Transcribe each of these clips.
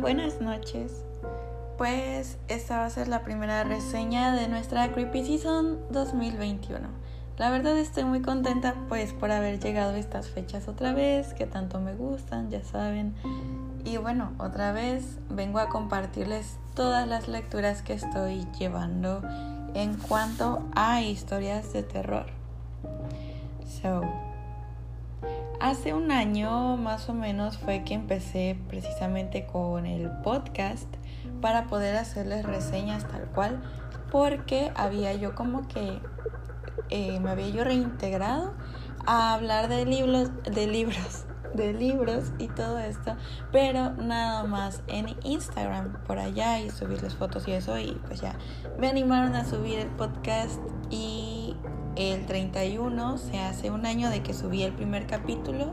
buenas noches. Pues esta va a ser la primera reseña de nuestra Creepy Season 2021. La verdad estoy muy contenta pues por haber llegado a estas fechas otra vez, que tanto me gustan, ya saben. Y bueno, otra vez vengo a compartirles todas las lecturas que estoy llevando en cuanto a historias de terror. So, Hace un año más o menos fue que empecé precisamente con el podcast para poder hacerles reseñas tal cual porque había yo como que eh, me había yo reintegrado a hablar de libros, de libros, de libros y todo esto, pero nada más en Instagram por allá y subirles fotos y eso y pues ya me animaron a subir el podcast y el 31 se hace un año de que subí el primer capítulo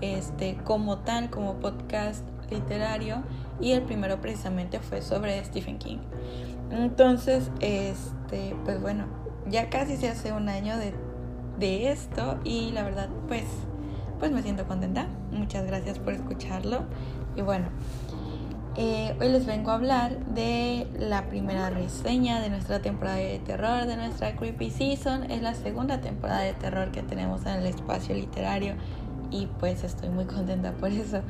este como tal como podcast literario y el primero precisamente fue sobre Stephen King. Entonces este pues bueno ya casi se hace un año de, de esto y la verdad pues pues me siento contenta. Muchas gracias por escucharlo y bueno eh, hoy les vengo a hablar de la primera reseña de nuestra temporada de terror, de nuestra Creepy Season. Es la segunda temporada de terror que tenemos en el espacio literario y pues estoy muy contenta por eso.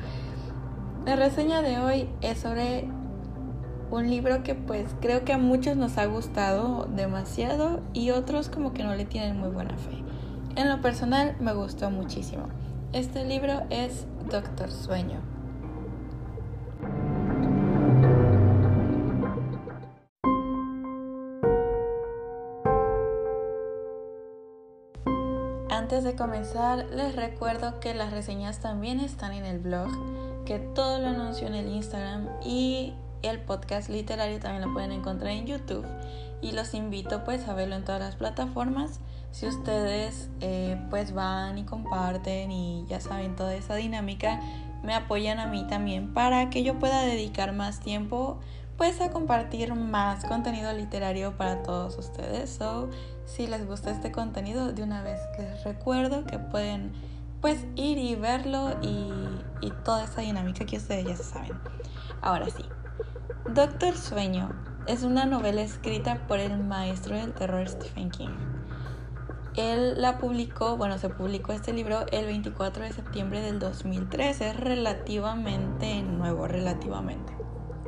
La reseña de hoy es sobre un libro que pues creo que a muchos nos ha gustado demasiado y otros como que no le tienen muy buena fe. En lo personal me gustó muchísimo. Este libro es Doctor Sueño de comenzar, les recuerdo que las reseñas también están en el blog, que todo lo anuncio en el Instagram y el podcast literario también lo pueden encontrar en YouTube. Y los invito pues a verlo en todas las plataformas. Si ustedes eh, pues van y comparten y ya saben toda esa dinámica, me apoyan a mí también para que yo pueda dedicar más tiempo pues a compartir más contenido literario para todos ustedes. So, si les gusta este contenido, de una vez les recuerdo que pueden pues ir y verlo y, y toda esa dinámica que ustedes ya saben. Ahora sí, Doctor Sueño es una novela escrita por el maestro del terror Stephen King. Él la publicó, bueno, se publicó este libro el 24 de septiembre del 2013, es relativamente nuevo, relativamente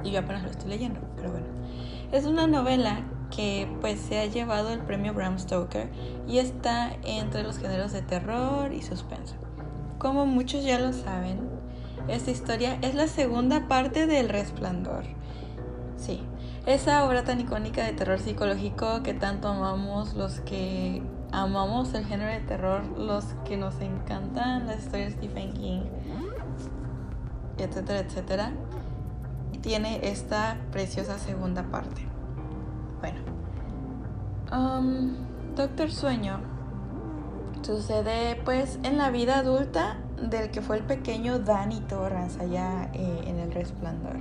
y yo apenas lo estoy leyendo, pero bueno. Es una novela que pues se ha llevado el premio Bram Stoker y está entre los géneros de terror y suspenso. Como muchos ya lo saben, esta historia es la segunda parte del Resplandor. Sí, esa obra tan icónica de terror psicológico que tanto amamos los que amamos el género de terror, los que nos encantan las historias de Stephen King, etcétera, etcétera tiene esta preciosa segunda parte. Bueno, um, Doctor Sueño. Sucede pues en la vida adulta del que fue el pequeño Danny Torrance allá eh, en el resplandor.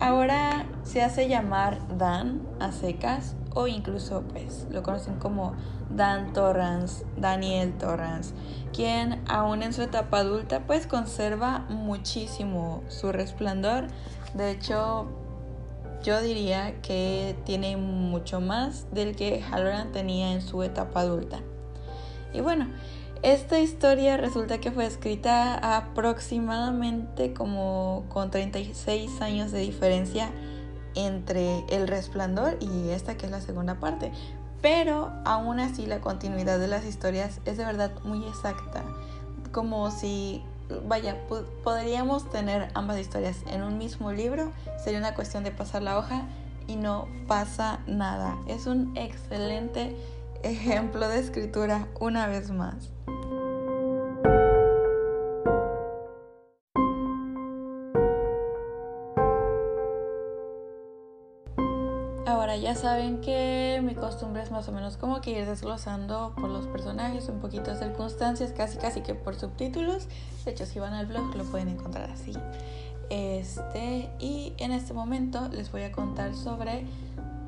Ahora se hace llamar Dan a secas o incluso pues lo conocen como Dan Torrance, Daniel Torrance, quien aún en su etapa adulta pues conserva muchísimo su resplandor. De hecho, yo diría que tiene mucho más del que Halloran tenía en su etapa adulta. Y bueno, esta historia resulta que fue escrita aproximadamente como con 36 años de diferencia entre El Resplandor y esta que es la segunda parte. Pero aún así la continuidad de las historias es de verdad muy exacta. Como si vaya, podríamos tener ambas historias en un mismo libro, sería una cuestión de pasar la hoja y no pasa nada. Es un excelente ejemplo de escritura una vez más. Saben que mi costumbre es más o menos como que ir desglosando por los personajes, un poquito de circunstancias, casi casi que por subtítulos. De hecho, si van al blog lo pueden encontrar así. Este, y en este momento les voy a contar sobre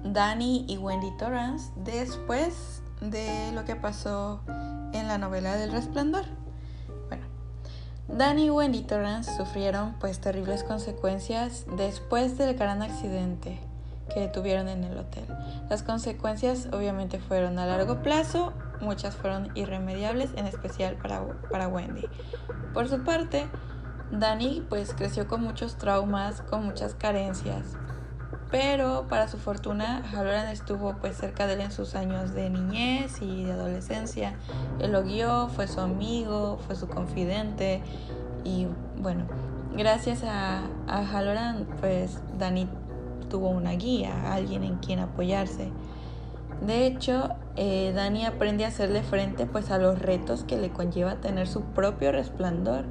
Danny y Wendy Torrance después de lo que pasó en la novela del resplandor. Bueno, Danny y Wendy Torrance sufrieron pues terribles consecuencias después del gran accidente que tuvieron en el hotel. Las consecuencias obviamente fueron a largo plazo, muchas fueron irremediables, en especial para, para Wendy. Por su parte, Danny pues creció con muchos traumas, con muchas carencias, pero para su fortuna Halloran estuvo pues cerca de él en sus años de niñez y de adolescencia. Él lo guió, fue su amigo, fue su confidente y bueno, gracias a, a Halloran pues Danny tuvo una guía, alguien en quien apoyarse. De hecho, eh, Dani aprende a hacerle frente pues a los retos que le conlleva tener su propio resplandor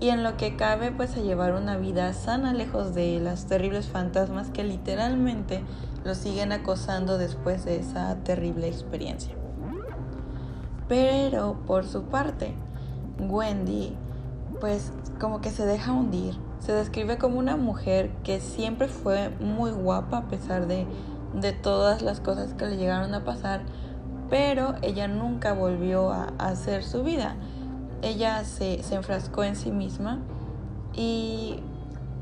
y en lo que cabe pues a llevar una vida sana lejos de las terribles fantasmas que literalmente lo siguen acosando después de esa terrible experiencia. Pero por su parte, Wendy pues como que se deja hundir. Se describe como una mujer que siempre fue muy guapa a pesar de, de todas las cosas que le llegaron a pasar, pero ella nunca volvió a, hacer su vida ella se, se enfrascó en sí misma y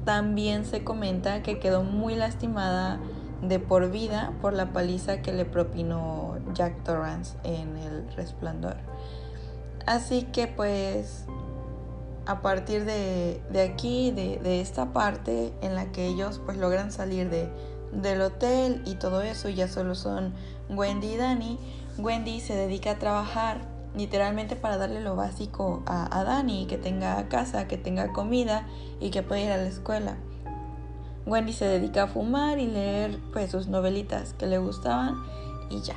también se comenta que quedó muy lastimada de por vida por la paliza que le propinó Jack Torrance en El Resplandor. Así que pues a partir de, aquí, de, esta parte en la que ellos pues logran salir de, del hotel y todo eso, ya solo son Wendy y Danny, Wendy se dedica a trabajar literalmente para darle lo básico a, a Dani, que tenga casa, que tenga comida y que pueda ir a la escuela. Wendy se dedica a fumar y leer pues sus novelitas que le gustaban y ya.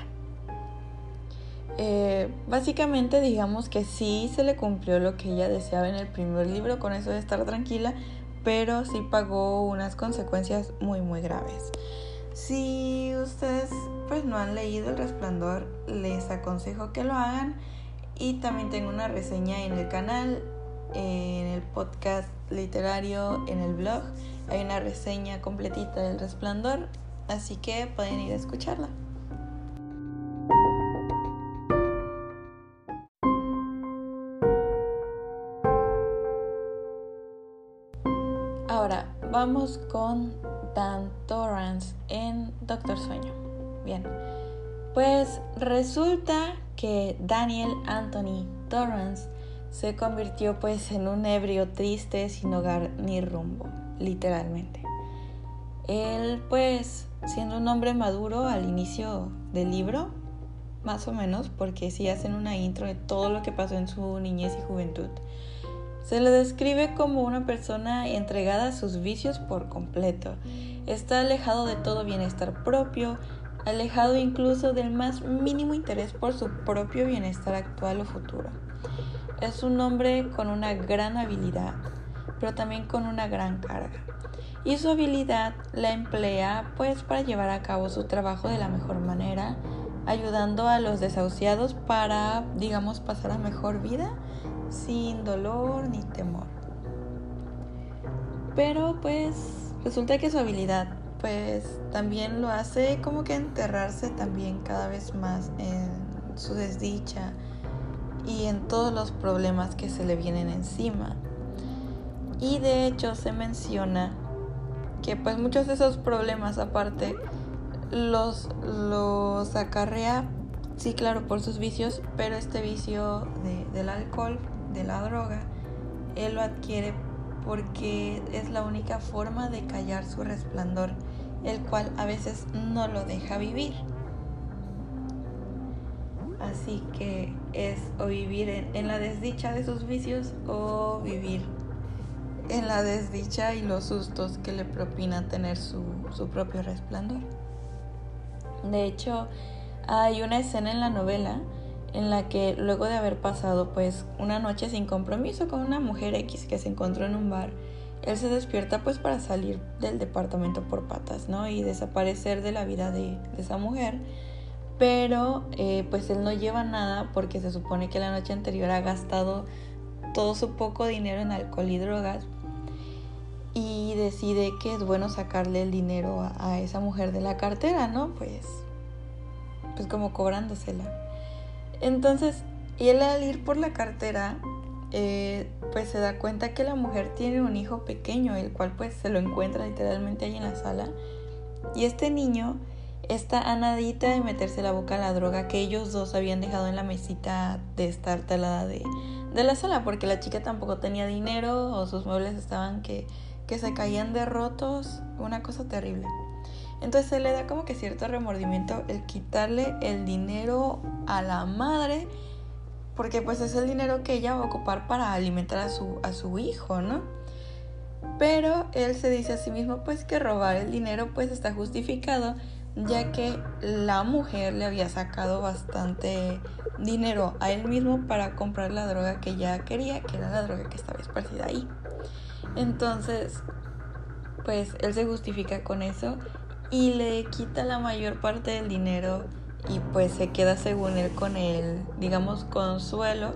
Eh, básicamente digamos que sí se le cumplió lo que ella deseaba en el primer libro con eso de estar tranquila, pero sí pagó unas consecuencias muy muy graves. Si ustedes pues no han leído El Resplandor, les aconsejo que lo hagan y también tengo una reseña en el canal, en el podcast literario, en el blog. Hay una reseña completita del resplandor, así que pueden ir a escucharla. Con Dan Torrance en Doctor Sueño. Bien, pues resulta que Daniel Anthony Torrance se convirtió pues en un ebrio triste sin hogar ni rumbo, literalmente. Él pues siendo un hombre maduro al inicio del libro, más o menos, porque si hacen una intro de todo lo que pasó en su niñez y juventud. Se le describe como una persona entregada a sus vicios por completo. Está alejado de todo bienestar propio, alejado incluso del más mínimo interés por su propio bienestar actual o futuro. Es un hombre con una gran habilidad, pero también con una gran carga. Y su habilidad la emplea pues para llevar a cabo su trabajo de la mejor manera, ayudando a los desahuciados para, digamos, pasar a mejor vida sin dolor ni temor. Pero pues resulta que su habilidad pues también lo hace como que enterrarse también cada vez más en su desdicha y en todos los problemas que se le vienen encima. Y de hecho se menciona que pues muchos de esos problemas aparte los, los acarrea, sí claro, por sus vicios, pero este vicio del alcohol, de la droga, él lo adquiere porque es la única forma de callar su resplandor el cual a veces no lo deja vivir. Así que es o vivir en, la desdicha de sus vicios o vivir en la desdicha y los sustos que le propina tener su, su propio resplandor. De hecho, hay una escena en la novela en la que luego de haber pasado pues una noche sin compromiso con una mujer X que se encontró en un bar, él se despierta pues para salir del departamento por patas, ¿no? Y desaparecer de la vida de, esa mujer. Pero eh, pues él no lleva nada porque se supone que la noche anterior ha gastado todo su poco dinero en alcohol y drogas. Y decide que es bueno sacarle el dinero a, a esa mujer de la cartera, ¿no? Pues, pues como cobrándosela. Entonces, y él al ir por la cartera eh, pues se da cuenta que la mujer tiene un hijo pequeño, el cual pues se lo encuentra literalmente ahí en la sala. Y este niño está a nadita de meterse la boca a la droga que ellos dos habían dejado en la mesita de estar talada de, de la sala, porque la chica tampoco tenía dinero o sus muebles estaban que, que se caían de rotos, una cosa terrible. Entonces se le da como que cierto remordimiento el quitarle el dinero a la madre, porque pues es el dinero que ella va a ocupar para alimentar a su, a su hijo, ¿no? Pero él se dice a sí mismo pues que robar el dinero pues está justificado ya que la mujer le había sacado bastante dinero a él mismo para comprar la droga que ella quería, que era la droga que estaba esparcida ahí. Entonces, pues él se justifica con eso y le quita la mayor parte del dinero y pues se queda según él con el, digamos, consuelo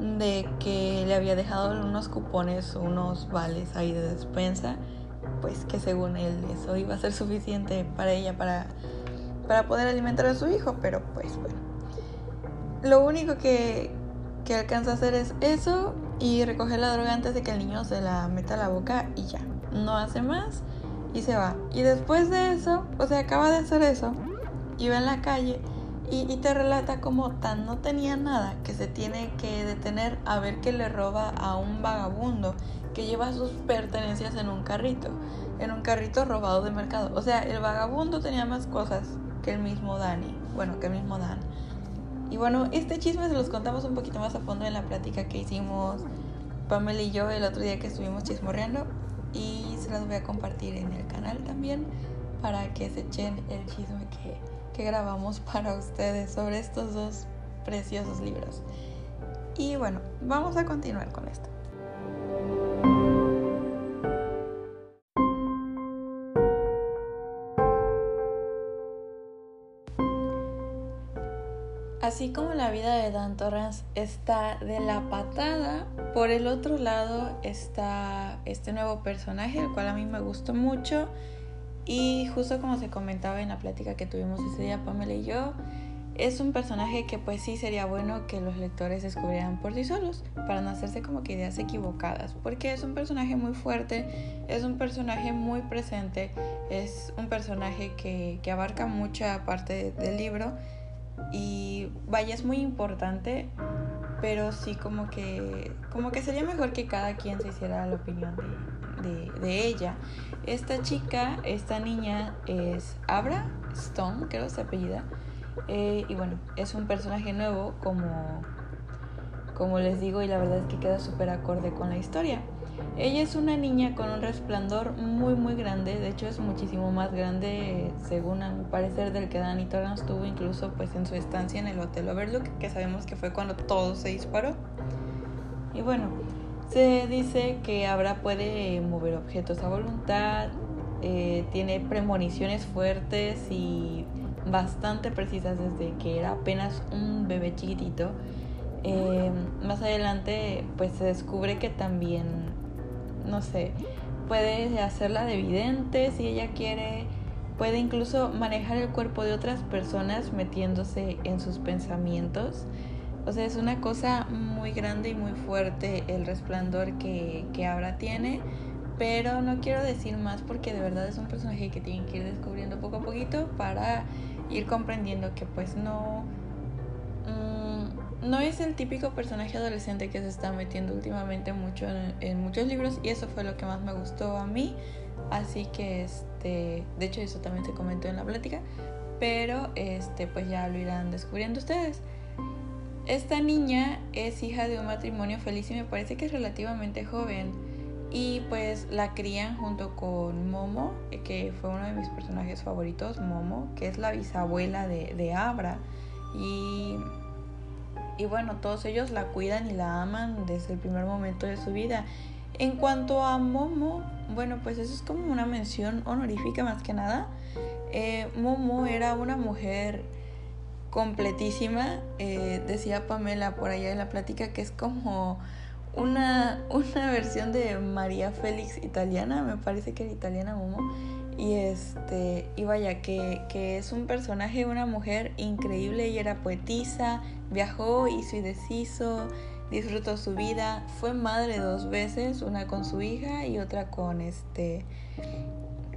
de que le había dejado unos cupones, unos vales ahí de despensa pues que según él eso iba a ser suficiente para ella para, para poder alimentar a su hijo, pero pues bueno. Lo único que, que alcanza a hacer es eso y recoger la droga antes de que el niño se la meta a la boca y ya. No hace más y se va. Y después de eso, o sea, acaba de hacer eso, iba en la calle y, y, te relata como tan no tenía nada que se tiene que detener a ver que le roba a un vagabundo que lleva sus pertenencias en un carrito, en un carrito robado de mercado. O sea, el vagabundo tenía más cosas que el mismo Dani, bueno, que el mismo Dan. Y bueno, este chisme se los contamos un poquito más a fondo en la plática que hicimos Pamela y yo el otro día que estuvimos chismorreando y se las voy a compartir en el canal también para que se echen el chisme que, que grabamos para ustedes sobre estos dos preciosos libros. Y bueno, vamos a continuar con esto. Así como la vida de Dan Torrance está de la patada, por el otro lado está este nuevo personaje, el cual a mí me gustó mucho. Y justo como se comentaba en la plática que tuvimos ese día Pamela y yo, es un personaje que pues sí sería bueno que los lectores descubrieran por sí solos, para no hacerse como que ideas equivocadas, porque es un personaje muy fuerte, es un personaje muy presente, es un personaje que, que abarca mucha parte del libro y vaya, es muy importante, pero sí como que, como que sería mejor que cada quien se hiciera la opinión de, de, ella. Esta chica, esta niña es Abra Stone, creo se apellida. Eh, y bueno, es un personaje nuevo, como, como les digo, y la verdad es que queda súper acorde con la historia. Ella es una niña con un resplandor muy muy grande, de hecho es muchísimo más grande según a parecer del que Danny Torrance tuvo incluso pues en su estancia en el Hotel Overlook, que sabemos que fue cuando todo se disparó. Y bueno, se dice que Abra puede mover objetos a voluntad, eh, tiene premoniciones fuertes y bastante precisas desde que era apenas un bebé chiquitito. Eh, más adelante pues se descubre que también no sé, puede hacerla de evidente si ella quiere, puede incluso manejar el cuerpo de otras personas metiéndose en sus pensamientos. O sea, es una cosa muy grande y muy fuerte el resplandor que, que ahora tiene. Pero no quiero decir más porque de verdad es un personaje que tienen que ir descubriendo poco a poquito para ir comprendiendo que pues no no es el típico personaje adolescente que se está metiendo últimamente mucho en, muchos libros y eso fue lo que más me gustó a mí. Así que este, de hecho eso también se comentó en la plática, pero este pues ya lo irán descubriendo ustedes. Esta niña es hija de un matrimonio feliz y me parece que es relativamente joven. Y pues la crían junto con Momo, que fue uno de mis personajes favoritos, Momo, que es la bisabuela de, de Abra. Y y bueno, todos ellos la cuidan y la aman desde el primer momento de su vida. En cuanto a Momo, bueno, pues eso es como una mención honorífica más que nada. Eh, Momo era una mujer completísima, eh, decía Pamela por allá en la plática que es como una, una versión de María Félix italiana, me parece que era italiana Momo. Y este, y vaya, que, que es un personaje, una mujer increíble, ella era poetisa, viajó, hizo y deshizo, disfrutó su vida, fue madre dos veces, una con su hija y otra con este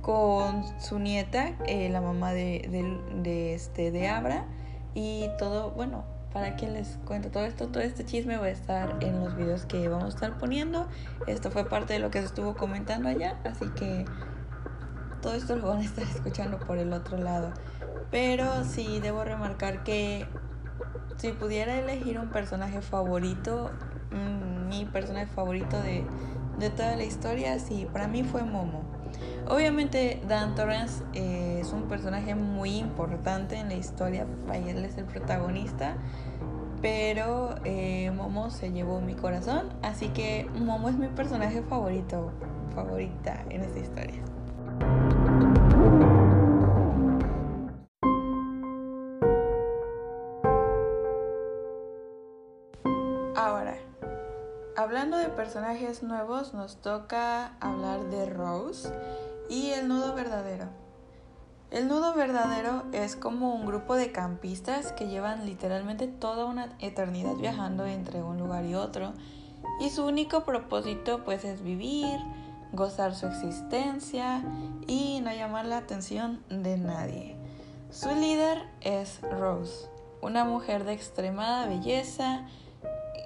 con su nieta, eh, la mamá de, de, este, de Abra y todo, bueno, para que les cuento todo esto, todo este chisme va a estar en los videos que vamos a estar poniendo. Esto fue parte de lo que se estuvo comentando allá, así que todo esto lo van a estar escuchando por el otro lado. Pero sí debo remarcar que si pudiera elegir un personaje favorito, mm, mi personaje favorito de, de toda la historia, sí, para mí fue Momo. Obviamente Dan Torrance eh, es un personaje muy importante en la historia, él es el protagonista, pero eh, Momo se llevó mi corazón, así que Momo es mi personaje favorito, favorita en esta historia. Personajes nuevos, nos toca hablar de Rose y el nudo verdadero. El nudo verdadero es como un grupo de campistas que llevan literalmente toda una eternidad viajando entre un lugar y otro y su único propósito pues es vivir, gozar su existencia y no llamar la atención de nadie. Su líder es Rose, una mujer de extremada belleza,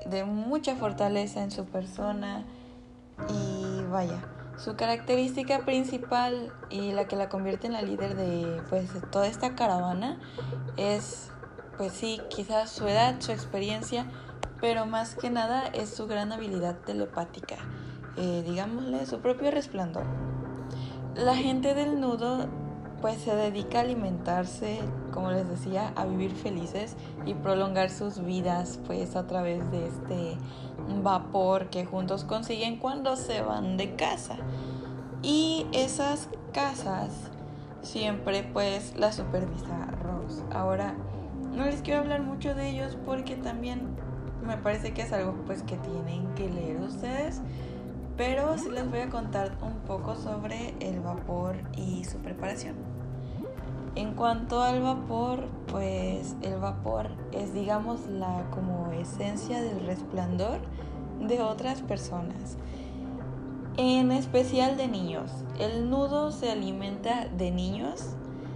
de mucha fortaleza en su persona y vaya, su característica principal y la que la convierte en la líder de pues toda esta caravana es pues sí, quizás su edad, su experiencia, pero más que nada es su gran habilidad telepática, eh, digámosle su propio resplandor. La gente del nudo pues se dedica a alimentarse, como les decía, a vivir felices y prolongar sus vidas pues a través de este vapor que juntos consiguen cuando se van de casa. Y esas casas siempre pues las supervisa Rose. Ahora no les quiero hablar mucho de ellos porque también me parece que es algo pues que tienen que leer ustedes. Pero sí les voy a contar un poco sobre el vapor y su preparación. En cuanto al vapor, pues el vapor es digamos la como esencia del resplandor de otras personas, en especial de niños. El nudo se alimenta de niños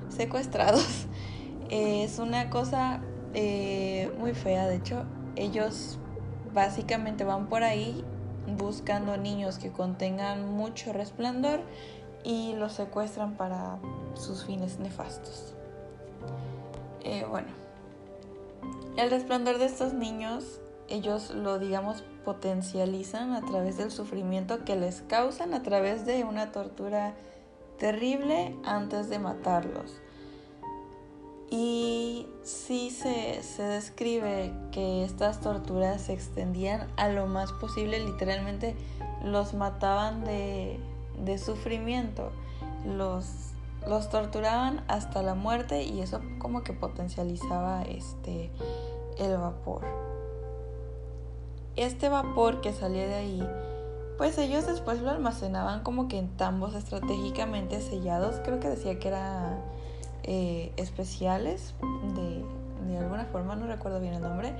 secuestrados. es una cosa eh, muy fea, de hecho, ellos básicamente van por ahí buscando niños que contengan mucho resplandor y los secuestran para sus fines nefastos. Eh, bueno, el resplandor de estos niños, ellos lo digamos potencializan a través del sufrimiento que les causan a través de una tortura terrible antes de matarlos. Y sí se, se, describe que estas torturas se extendían a lo más posible, literalmente los mataban de, de sufrimiento, los, los torturaban hasta la muerte y eso como que potencializaba este, el vapor. Este vapor que salía de ahí, pues ellos después lo almacenaban como que en tambos estratégicamente sellados, creo que decía que era eh, especiales de, de alguna forma, no recuerdo bien el nombre,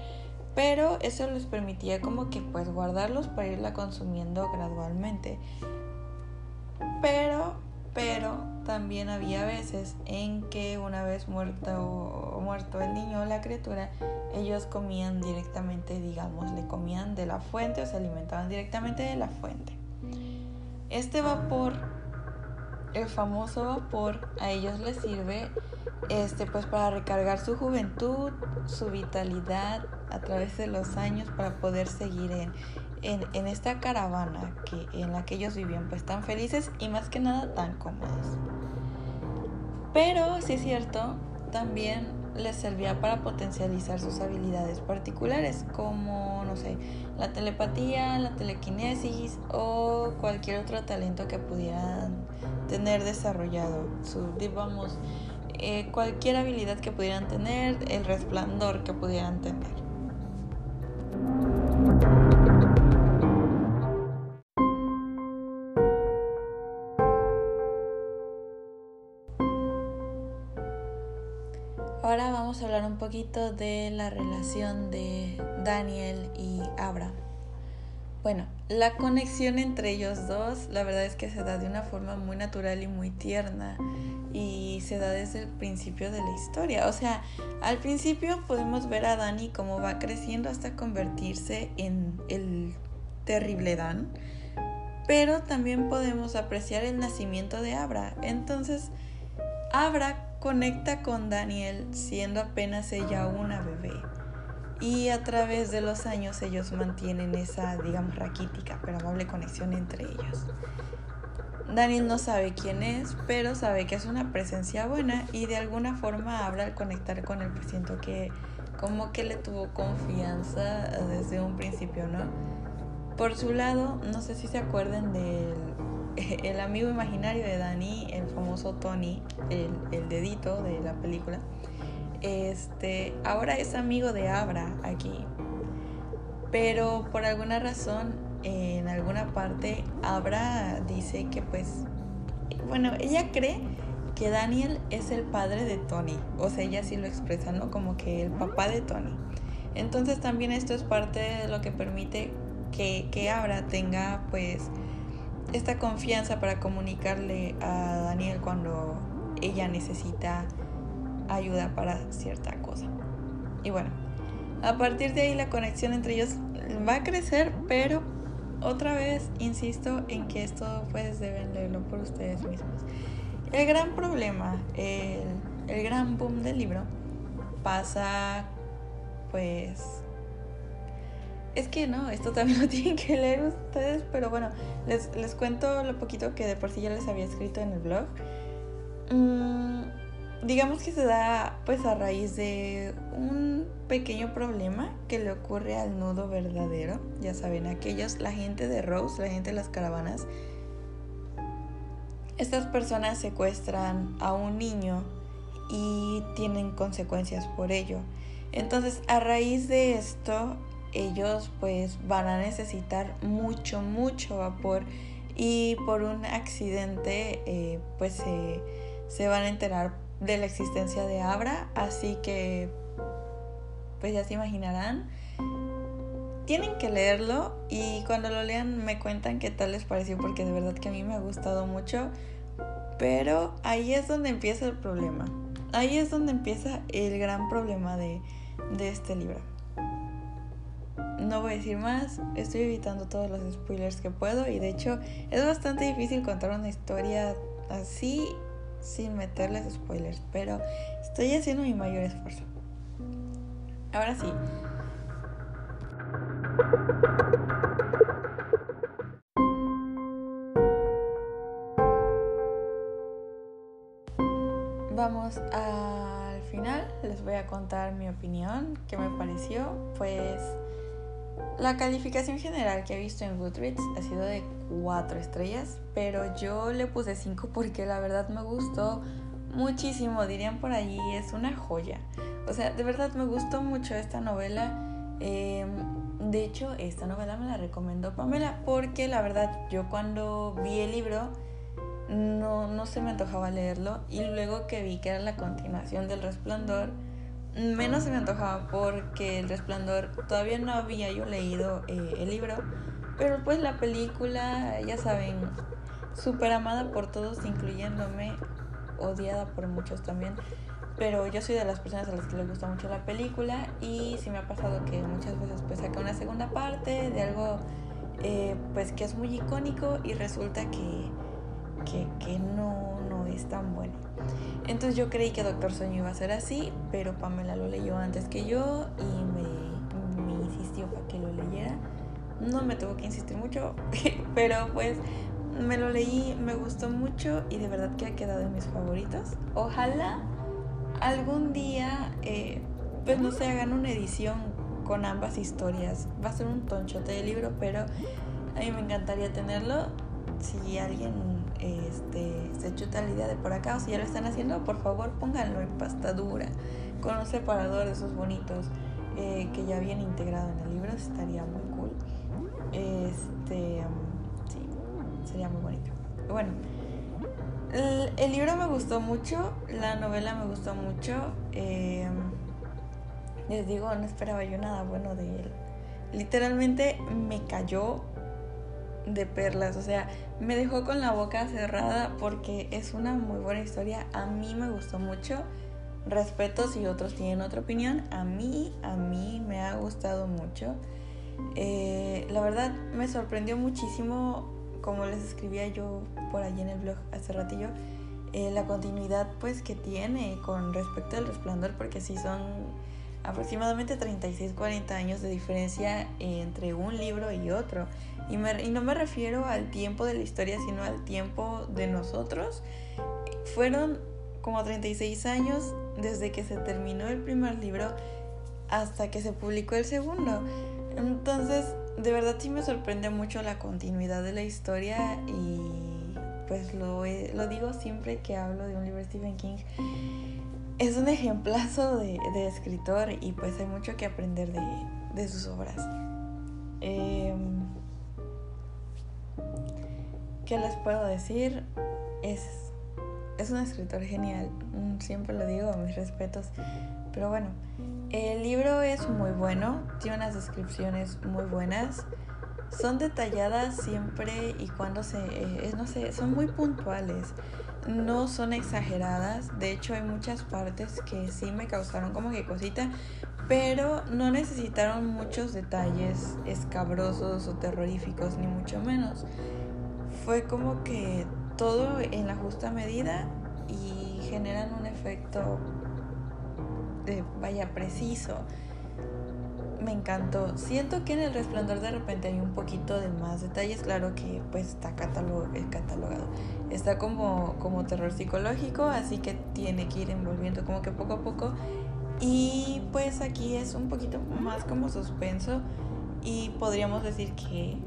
pero eso les permitía como que pues guardarlos para irla consumiendo gradualmente. Pero, pero también había veces en que una vez muerto, muerto el niño o la criatura, ellos comían directamente, digamos, le comían de la fuente o se alimentaban directamente de la fuente. Este vapor, el famoso vapor, a ellos les sirve este, pues para recargar su juventud, su vitalidad a través de los años para poder seguir en, en, esta caravana que, en la que ellos vivían pues tan felices y más que nada tan cómodos. Pero sí es cierto, también les servía para potencializar sus habilidades particulares como, no sé, la telepatía, la telequinesis o cualquier otro talento que pudieran tener desarrollado. Su, digamos, eh, cualquier habilidad que pudieran tener, el resplandor que pudieran tener. Ahora vamos a hablar un poquito de la relación de Daniel y Abra. Bueno, la conexión entre ellos dos, la verdad es que se da de una forma muy natural y muy tierna y se da desde el principio de la historia. O sea, al principio podemos ver a Dani cómo va creciendo hasta convertirse en el terrible Dan, pero también podemos apreciar el nacimiento de Abra. Entonces, Abra conecta con Daniel siendo apenas ella una bebé y a través de los años ellos mantienen esa, digamos, raquítica pero amable conexión entre ellos. Daniel no sabe quién es, pero sabe que es una presencia buena y de alguna forma habla al conectar con él, pues siento que como que le tuvo confianza desde un principio, ¿no? Por su lado, no sé si se acuerdan del el amigo imaginario de Dani, el famoso Tony, el, dedito de la película este, ahora es amigo de Abra aquí. Pero por alguna razón, en alguna parte, Abra dice que pues, bueno, ella cree que Daniel es el padre de Tony. O sea, ella sí lo expresa, ¿no? Como que el papá de Tony. Entonces también esto es parte de lo que permite que, que Abra tenga pues esta confianza para comunicarle a Daniel cuando ella necesita ayuda para cierta cosa. Y bueno, a partir de ahí la conexión entre ellos va a crecer, pero otra vez insisto en que esto pues deben leerlo por ustedes mismos. El gran problema, el, el gran boom del libro pasa pues... Es que no, esto también lo tienen que leer ustedes, pero bueno, les, les cuento lo poquito que de por sí ya les había escrito en el blog. Mm, digamos que se da pues a raíz de un pequeño problema que le ocurre al nudo verdadero. Ya saben, aquellos, la gente de Rose, la gente de las caravanas. Estas personas secuestran a un niño y tienen consecuencias por ello. Entonces, a raíz de esto, ellos pues van a necesitar mucho, mucho vapor y por un accidente eh, pues se van a enterar de la existencia de Abra, así que pues ya se imaginarán. Tienen que leerlo y cuando lo lean me cuentan qué tal les pareció porque de verdad que a mí me ha gustado mucho. Pero ahí es donde empieza el problema. Ahí es donde empieza el gran problema de, de este libro. No voy a decir más, estoy evitando todos los spoilers que puedo y de hecho es bastante difícil contar una historia así sin meterles spoilers, pero estoy haciendo mi mayor esfuerzo. Ahora sí. Vamos al final, les voy a contar mi opinión, qué me pareció. Pues la calificación general que he visto en Goodreads ha sido de 4 estrellas, pero yo le puse 5 porque la verdad me gustó muchísimo, dirían por allí, es una joya. O sea, de verdad me gustó mucho esta novela. Em, de hecho, esta novela me la recomendó Pamela porque la verdad yo cuando vi el libro no, no se me antojaba leerlo y luego que vi que era la continuación del resplandor, menos se me antojaba porque El Resplandor todavía no había yo leído eh, el libro, pero pues la película, ya saben, súper amada por todos, incluyéndome, odiada por muchos también. Pero yo soy de las personas a las que les gusta mucho la película y sí me ha pasado que muchas veces pues saca una segunda parte de algo eh, pues que es muy icónico y resulta que, que, que no, es tan bueno. Entonces yo creí que Doctor Sueño iba a ser así, pero Pamela lo leyó antes que yo y me, insistió para que lo leyera. No me tuvo que insistir mucho, pero pues me lo leí, me gustó mucho y de verdad que ha quedado en mis favoritos. Ojalá algún día, eh, pues no se hagan una edición con ambas historias. Va a ser un tonchote de libro, pero a mí me encantaría tenerlo. Si alguien este, se chuta la idea de por acá o si ya lo están haciendo, por favor pónganlo en pasta dura con un separador de esos bonitos eh, que ya viene integrado en el libro, estaría muy cool. Este, sí, sería muy bonito. Bueno, el, libro me gustó mucho, la novela me gustó mucho. Eh, les digo, no esperaba yo nada bueno de él. Literalmente me cayó de perlas. O sea, me dejó con la boca cerrada porque es una muy buena historia. A mí me gustó mucho. Respeto si otros tienen otra opinión. A mí, a mí me ha gustado mucho. Eh, la verdad me sorprendió muchísimo, como les escribía yo por allí en el blog hace ratillo, eh, la continuidad pues que tiene con respecto al resplandor, porque sí son aproximadamente 36-40 años de diferencia entre un libro y otro. Y, y, no me refiero al tiempo de la historia, sino al tiempo de nosotros. Fueron como 36 años desde que se terminó el primer libro hasta que se publicó el segundo. Entonces, de verdad sí me sorprende mucho la continuidad de la historia y pues lo, lo digo siempre que hablo de un libro de Stephen King. Es un ejemplazo de, escritor y pues hay mucho que aprender de, sus obras. Em, ¿Qué les puedo decir? Es, es un escritor genial, mm, siempre lo digo, mis respetos. Pero bueno, el libro es muy bueno, tiene unas descripciones muy buenas. Son detalladas siempre y cuando se, eh, no sé, son muy puntuales. No son exageradas. De hecho, hay muchas partes que sí me causaron como que cosita, pero no necesitaron muchos detalles escabrosos o terroríficos, ni mucho menos. Fue como que todo en la justa medida y generan un efecto de, vaya, preciso. Me encantó. Siento que en el resplandor de repente hay un poquito de más detalles. Claro que pues está catalogado. Está como, como terror psicológico, así que tiene que ir envolviendo como que poco a poco. Y pues aquí es un poquito más como suspenso. Y podríamos decir que,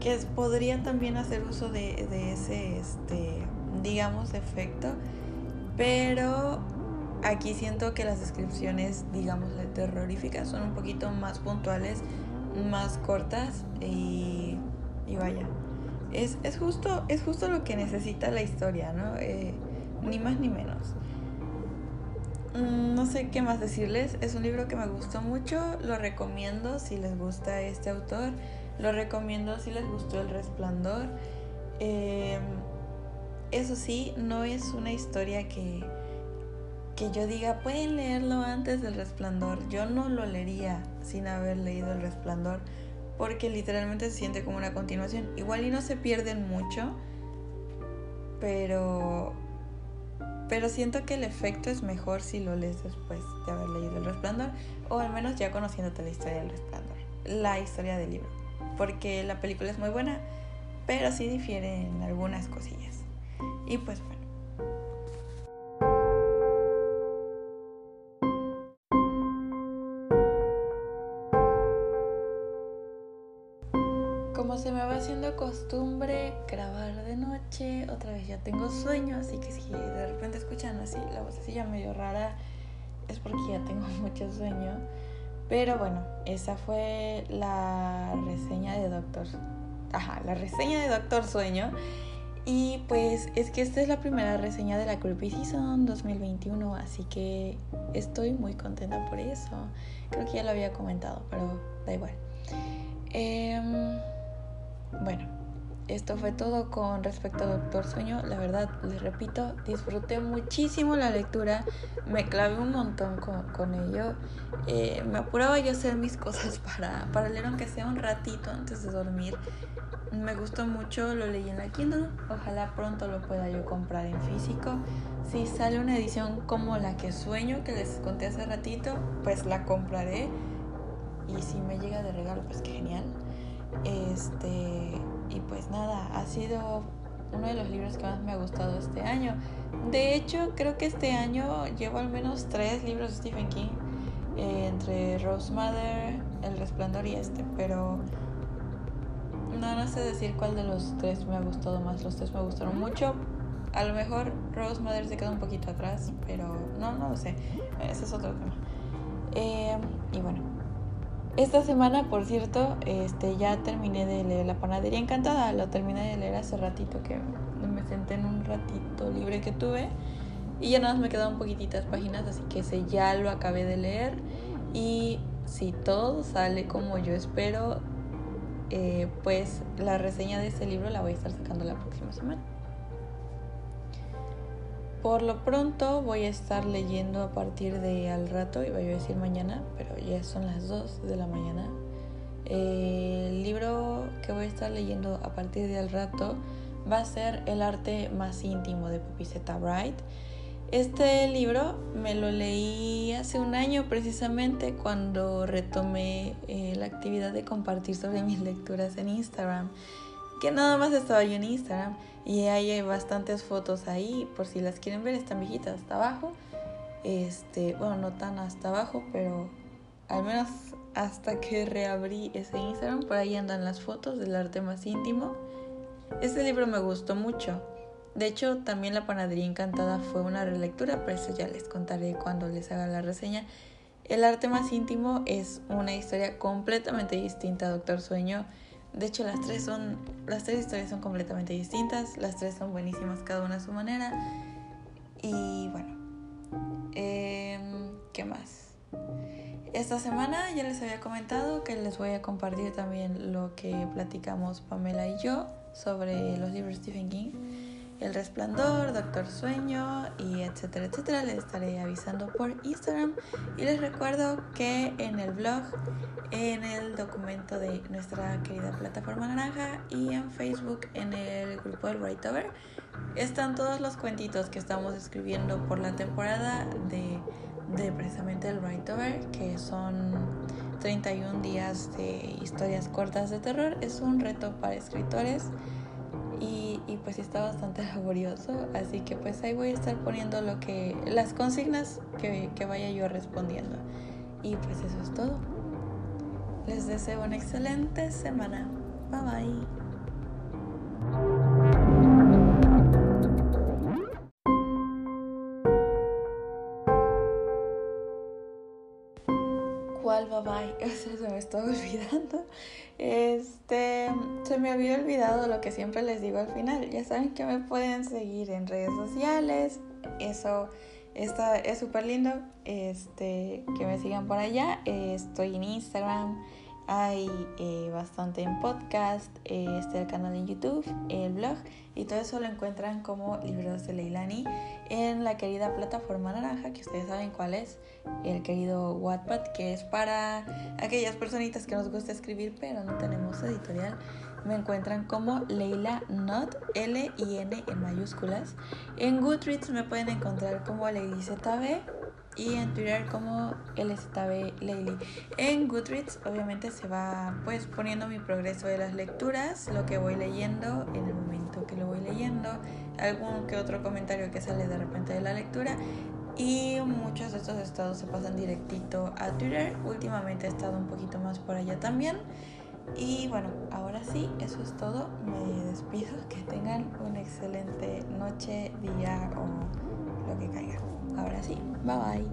que podrían también hacer uso de, de ese, este, digamos, efecto. Pero Aquí siento que las descripciones, digamos, terroríficas son un poquito más puntuales, más cortas y, y vaya. Es, es, justo, es justo lo que necesita la historia, ¿no? Eh, ni más ni menos. Mm, no sé qué más decirles. Es un libro que me gustó mucho. Lo recomiendo si les gusta este autor. Lo recomiendo si les gustó El Resplandor. Eh, eso sí, no es una historia que que yo diga, pueden leerlo antes del resplandor. Yo no lo leería sin haber leído el resplandor porque literalmente se siente como una continuación. Igual y no se pierden mucho, pero pero siento que el efecto es mejor si lo lees después de haber leído el resplandor o al menos ya conociéndote la historia del resplandor, la historia del libro, porque la película es muy buena, pero sí difiere en algunas cosillas. Y pues bueno, se me va haciendo costumbre grabar de noche, otra vez ya tengo sueño, así que si de repente escuchan así la vocecilla medio rara, es porque ya tengo mucho sueño. Pero bueno, esa fue la reseña de Doctor. Ajá, la reseña de Doctor Sueño. Y pues es que esta es la primera reseña de la Creepy Season 2021, así que estoy muy contenta por eso. Creo que ya lo había comentado, pero da igual. Eh, bueno, esto fue todo con respecto a Doctor Sueño. La verdad, les repito, disfruté muchísimo la lectura. Me clavé un montón con, ello. Eh, me apuraba yo a hacer mis cosas para, para leer, aunque sea un ratito antes de dormir. Me gustó mucho, lo leí en la Kindle. Ojalá pronto lo pueda yo comprar en físico. Si sale una edición como la que sueño, que les conté hace ratito, pues la compraré. Y si me llega de regalo, pues qué genial. Este, sido uno de los libros que más me ha gustado este año. De hecho, creo que este año llevo al menos tres libros de Stephen King, eh, entre Rose Mother, El Resplandor y este, pero no, no sé decir cuál de los tres me ha gustado más. Los tres me gustaron mucho. A lo mejor Rose Mother se queda un poquito atrás, pero no, no lo sé. Ese es otro tema. Eh, y bueno, esta semana, por cierto, este, ya terminé de leer La Panadería Encantada. Lo terminé de leer hace ratito que me senté en un ratito libre que tuve. Y ya nada más me quedaron poquititas páginas, así que ese ya lo acabé de leer. Y si todo sale como yo espero, eh, pues la reseña de este libro la voy a estar sacando la próxima semana. Por lo pronto voy a estar leyendo a partir de al rato, iba a decir mañana, pero ya son las 2 de la mañana. Eh, el libro que voy a estar leyendo a partir de al rato va a ser El arte más íntimo de Pupiceta Bright. Este libro me lo leí hace un año precisamente cuando retomé eh, la actividad de compartir sobre mis lecturas en Instagram, que nada más estaba yo en Instagram y ahí hay bastantes fotos ahí, por si las quieren ver, están viejitas hasta abajo. Este, bueno, no tan hasta abajo, pero al menos hasta que reabrí ese Instagram, por ahí andan las fotos del arte más íntimo. Este libro me gustó mucho. De hecho, también La Panadería Encantada fue una relectura, pero eso ya les contaré cuando les haga la reseña. El arte más íntimo es una historia completamente distinta Doctor Sueño. De hecho, las tres son, las tres historias son completamente distintas, las tres son buenísimas cada una a su manera. Y bueno, em, ¿qué más? Esta semana ya les había comentado que les voy a compartir también lo que platicamos Pamela y yo sobre los libros de Stephen King. El Resplandor, Doctor Sueño y etcétera, etcétera. Les estaré avisando por Instagram. Y les recuerdo que en el blog, en el documento de nuestra querida plataforma naranja y en Facebook, en el grupo del Writeover, están todos los cuentitos que estamos escribiendo por la temporada de, de precisamente el Writeover, que son 31 días de historias cortas de terror. Es un reto para escritores y, pues está bastante laborioso, así que pues ahí voy a estar poniendo lo que las consignas que, que vaya yo respondiendo. Y pues eso es todo. Les deseo una excelente semana. Bye bye. Bye? O sea, se me estaba olvidando. Este, se me había olvidado lo que siempre les digo al final. Ya saben que me pueden seguir en redes sociales. Eso está, es súper lindo. Este, que me sigan por allá. estoy en Instagram. Hay eh, bastante en podcast, eh, el canal en YouTube, el blog y todo eso lo encuentran como Libros de Leilani en la querida plataforma naranja que ustedes saben cuál es, el querido Wattpad que es para aquellas personitas que nos gusta escribir pero no tenemos editorial. Me encuentran como Leila Not, L y N en mayúsculas. En Goodreads me pueden encontrar como ZB y en Twitter como LZB Leili. En Goodreads obviamente se va pues poniendo mi progreso de las lecturas, lo que voy leyendo en el momento que lo voy leyendo, algún que otro comentario que sale de repente de la lectura y muchos de estos estados se pasan directito a Twitter. Últimamente he estado un poquito más por allá también. Y bueno, ahora sí, eso es todo. Me despido. Que tengan una excelente noche, día o lo que caiga. Ahora sí, bye bye.